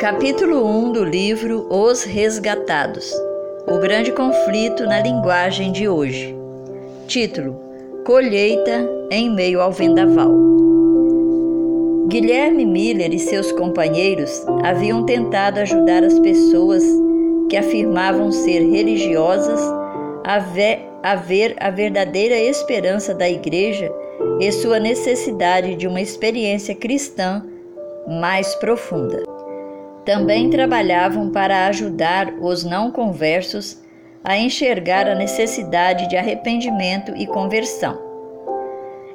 Capítulo 1 do livro Os Resgatados O grande conflito na linguagem de hoje. Título: Colheita em meio ao vendaval. Guilherme Miller e seus companheiros haviam tentado ajudar as pessoas que afirmavam ser religiosas a ver, a ver a verdadeira esperança da Igreja e sua necessidade de uma experiência cristã mais profunda. Também trabalhavam para ajudar os não conversos a enxergar a necessidade de arrependimento e conversão.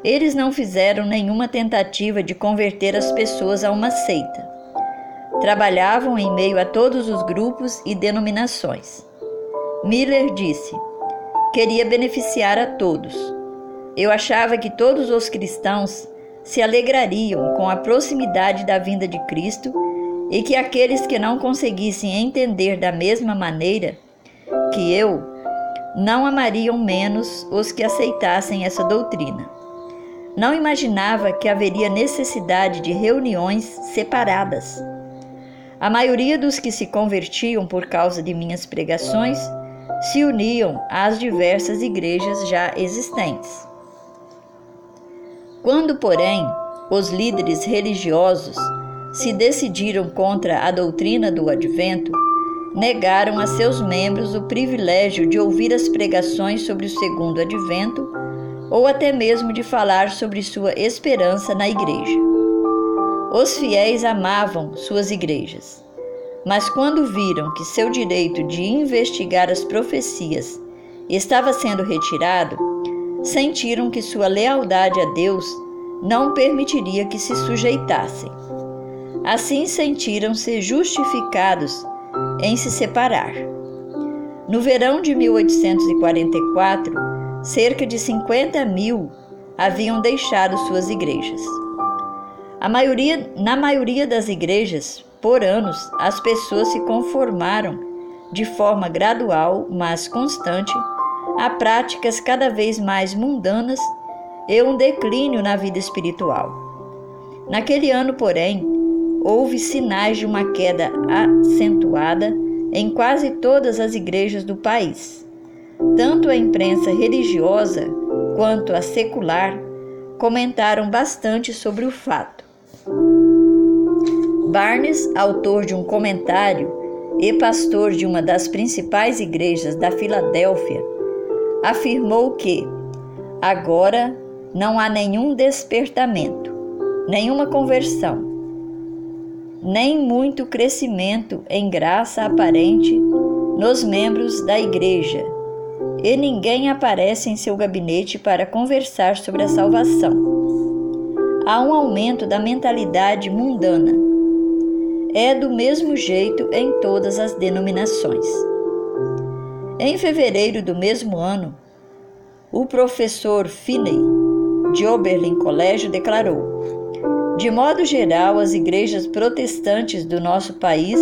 Eles não fizeram nenhuma tentativa de converter as pessoas a uma seita. Trabalhavam em meio a todos os grupos e denominações. Miller disse: Queria beneficiar a todos. Eu achava que todos os cristãos se alegrariam com a proximidade da vinda de Cristo e que aqueles que não conseguissem entender da mesma maneira que eu não amariam menos os que aceitassem essa doutrina. Não imaginava que haveria necessidade de reuniões separadas. A maioria dos que se convertiam por causa de minhas pregações se uniam às diversas igrejas já existentes. Quando, porém, os líderes religiosos se decidiram contra a doutrina do advento, negaram a seus membros o privilégio de ouvir as pregações sobre o segundo advento ou até mesmo de falar sobre sua esperança na igreja. Os fiéis amavam suas igrejas mas quando viram que seu direito de investigar as profecias estava sendo retirado, sentiram que sua lealdade a Deus não permitiria que se sujeitassem. Assim sentiram-se justificados em se separar. No verão de 1844, cerca de 50 mil haviam deixado suas igrejas. Maioria, na maioria das igrejas, por anos, as pessoas se conformaram de forma gradual, mas constante, a práticas cada vez mais mundanas e um declínio na vida espiritual. Naquele ano, porém, houve sinais de uma queda acentuada em quase todas as igrejas do país. Tanto a imprensa religiosa quanto a secular comentaram bastante sobre o fato. Barnes, autor de um comentário e pastor de uma das principais igrejas da Filadélfia, afirmou que agora não há nenhum despertamento, nenhuma conversão, nem muito crescimento em graça aparente nos membros da igreja, e ninguém aparece em seu gabinete para conversar sobre a salvação. Há um aumento da mentalidade mundana é do mesmo jeito em todas as denominações. Em fevereiro do mesmo ano, o professor Finney, de Oberlin Colégio, declarou: De modo geral, as igrejas protestantes do nosso país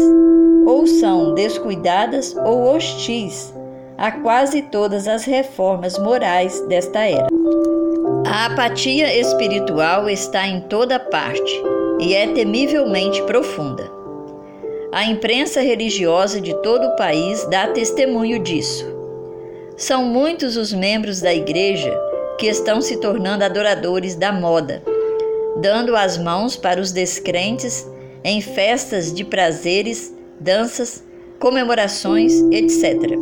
ou são descuidadas ou hostis a quase todas as reformas morais desta era. A apatia espiritual está em toda parte e é temivelmente profunda. A imprensa religiosa de todo o país dá testemunho disso. São muitos os membros da igreja que estão se tornando adoradores da moda, dando as mãos para os descrentes em festas de prazeres, danças, comemorações, etc.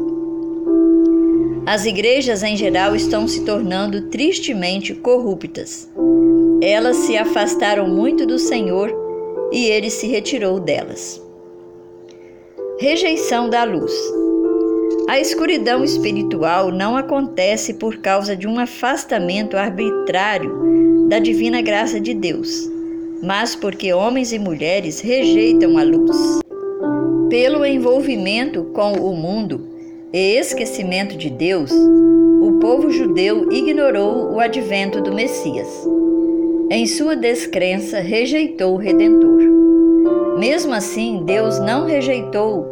As igrejas em geral estão se tornando tristemente corruptas. Elas se afastaram muito do Senhor e ele se retirou delas. Rejeição da luz. A escuridão espiritual não acontece por causa de um afastamento arbitrário da divina graça de Deus, mas porque homens e mulheres rejeitam a luz. Pelo envolvimento com o mundo e esquecimento de Deus, o povo judeu ignorou o advento do Messias. Em sua descrença, rejeitou o Redentor. Mesmo assim, Deus não rejeitou.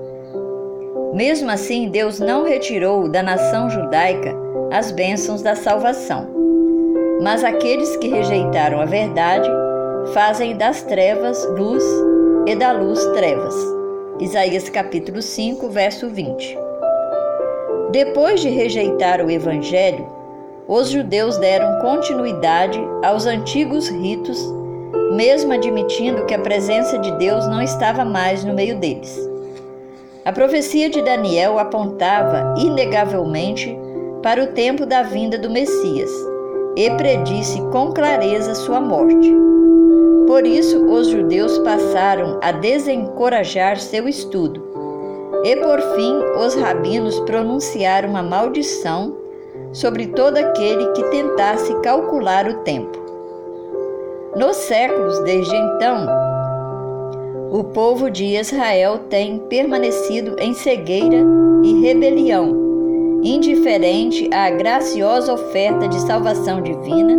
Mesmo assim, Deus não retirou da nação judaica as bênçãos da salvação. Mas aqueles que rejeitaram a verdade fazem das trevas luz e da luz trevas. Isaías capítulo 5, verso 20. Depois de rejeitar o evangelho, os judeus deram continuidade aos antigos ritos, mesmo admitindo que a presença de Deus não estava mais no meio deles. A profecia de Daniel apontava inegavelmente para o tempo da vinda do Messias e predisse com clareza sua morte. Por isso, os judeus passaram a desencorajar seu estudo, e por fim, os rabinos pronunciaram uma maldição sobre todo aquele que tentasse calcular o tempo. Nos séculos desde então, o povo de Israel tem permanecido em cegueira e rebelião, indiferente à graciosa oferta de salvação divina,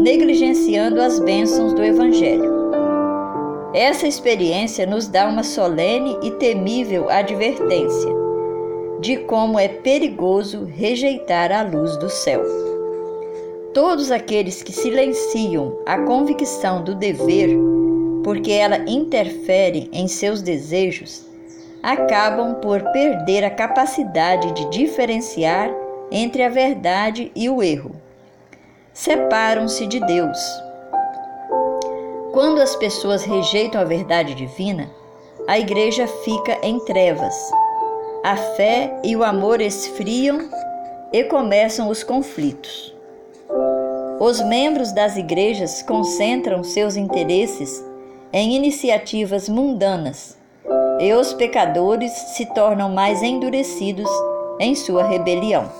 negligenciando as bênçãos do Evangelho. Essa experiência nos dá uma solene e temível advertência de como é perigoso rejeitar a luz do céu. Todos aqueles que silenciam a convicção do dever porque ela interfere em seus desejos, acabam por perder a capacidade de diferenciar entre a verdade e o erro. Separam-se de Deus. Quando as pessoas rejeitam a verdade divina, a igreja fica em trevas. A fé e o amor esfriam e começam os conflitos. Os membros das igrejas concentram seus interesses em iniciativas mundanas, e os pecadores se tornam mais endurecidos em sua rebelião.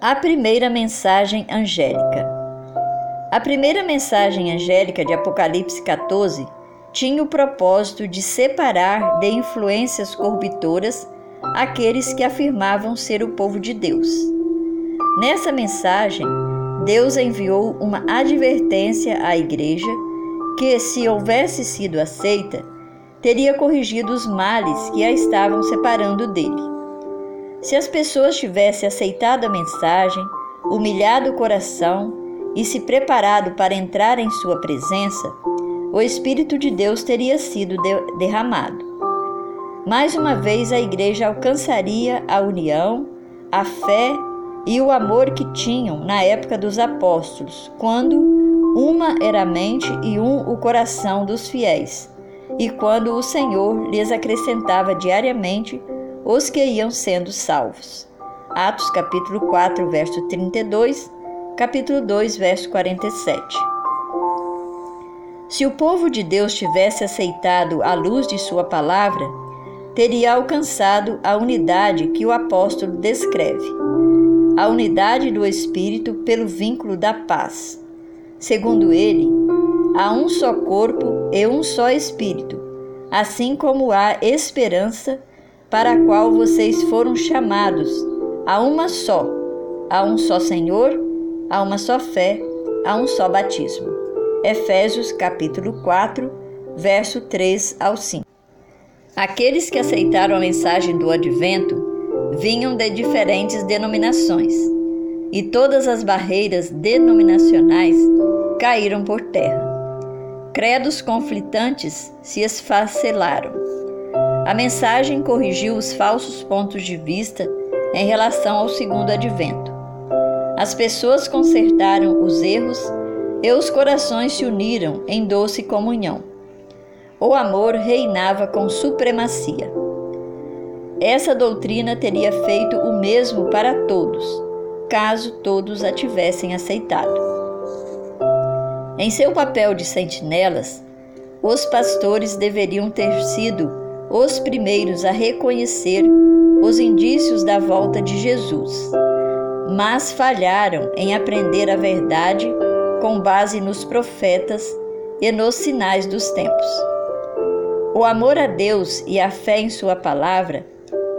A primeira mensagem angélica. A primeira mensagem angélica de Apocalipse 14 tinha o propósito de separar de influências corruptoras aqueles que afirmavam ser o povo de Deus. Nessa mensagem, Deus enviou uma advertência à igreja que, se houvesse sido aceita, teria corrigido os males que a estavam separando dele. Se as pessoas tivessem aceitado a mensagem, humilhado o coração e se preparado para entrar em sua presença, o Espírito de Deus teria sido de derramado. Mais uma vez a igreja alcançaria a união, a fé e o amor que tinham na época dos apóstolos, quando uma era a mente e um o coração dos fiéis, e quando o Senhor lhes acrescentava diariamente os que iam sendo salvos. Atos capítulo 4, verso 32, capítulo 2, verso 47. Se o povo de Deus tivesse aceitado a luz de sua palavra, teria alcançado a unidade que o apóstolo descreve a unidade do Espírito pelo vínculo da paz. Segundo ele, há um só corpo e um só Espírito, assim como há esperança para a qual vocês foram chamados, a uma só, a um só Senhor, a uma só fé, a um só batismo. Efésios capítulo 4, verso 3 ao 5. Aqueles que aceitaram a mensagem do advento vinham de diferentes denominações, e todas as barreiras denominacionais caíram por terra. Credos conflitantes se esfacelaram. A mensagem corrigiu os falsos pontos de vista em relação ao segundo advento. As pessoas consertaram os erros e os corações se uniram em doce comunhão. O amor reinava com supremacia. Essa doutrina teria feito o mesmo para todos, caso todos a tivessem aceitado. Em seu papel de sentinelas, os pastores deveriam ter sido os primeiros a reconhecer os indícios da volta de Jesus, mas falharam em aprender a verdade com base nos profetas e nos sinais dos tempos. O amor a Deus e a fé em Sua palavra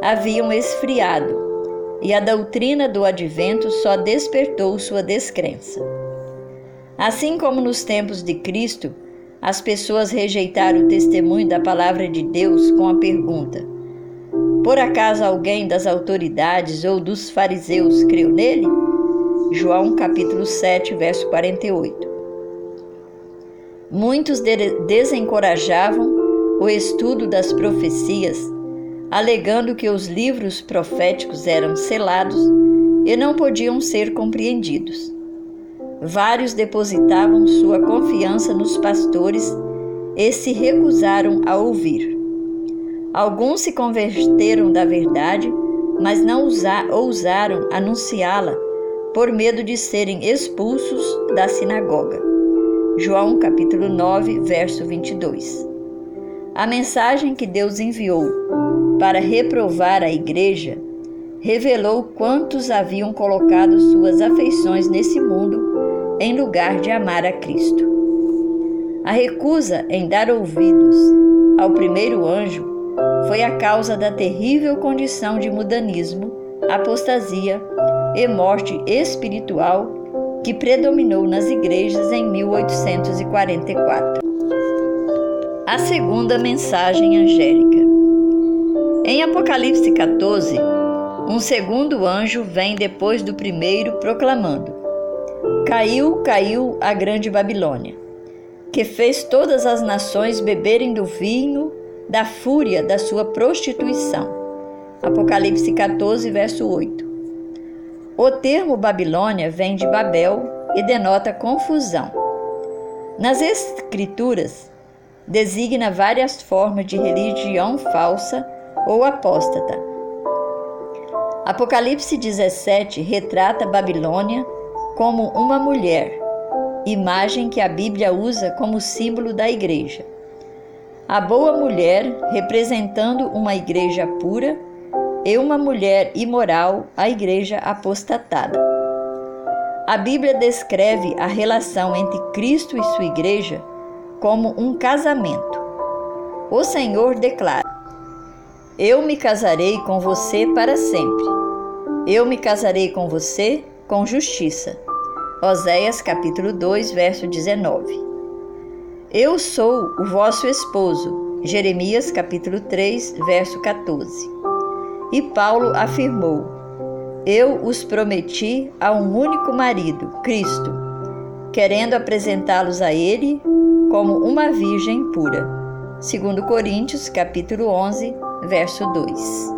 haviam esfriado, e a doutrina do advento só despertou sua descrença. Assim como nos tempos de Cristo, as pessoas rejeitaram o testemunho da palavra de Deus com a pergunta: Por acaso alguém das autoridades ou dos fariseus creu nele? João capítulo 7, verso 48. Muitos desencorajavam o estudo das profecias, alegando que os livros proféticos eram selados e não podiam ser compreendidos. Vários depositavam sua confiança nos pastores e se recusaram a ouvir. Alguns se converteram da verdade, mas não ousaram anunciá-la por medo de serem expulsos da sinagoga. João capítulo 9, verso 22. A mensagem que Deus enviou para reprovar a igreja revelou quantos haviam colocado suas afeições nesse mundo em lugar de amar a Cristo. A recusa em dar ouvidos ao primeiro anjo foi a causa da terrível condição de mudanismo, apostasia e morte espiritual que predominou nas igrejas em 1844. A segunda mensagem angélica. Em Apocalipse 14, um segundo anjo vem depois do primeiro proclamando: Caiu, caiu a grande Babilônia que fez todas as nações beberem do vinho da fúria da sua prostituição. Apocalipse 14, verso 8. O termo Babilônia vem de Babel e denota confusão. Nas Escrituras, designa várias formas de religião falsa ou apóstata. Apocalipse 17 retrata Babilônia como uma mulher imagem que a Bíblia usa como símbolo da igreja. A boa mulher representando uma igreja pura e uma mulher imoral, a igreja apostatada. A Bíblia descreve a relação entre Cristo e sua igreja como um casamento. O Senhor declara: Eu me casarei com você para sempre. Eu me casarei com você com justiça. Oséias capítulo 2, verso 19. Eu sou o vosso esposo. Jeremias capítulo 3, verso 14. E Paulo afirmou: Eu os prometi a um único marido, Cristo, querendo apresentá-los a ele como uma virgem pura. Segundo Coríntios capítulo 11, verso 2.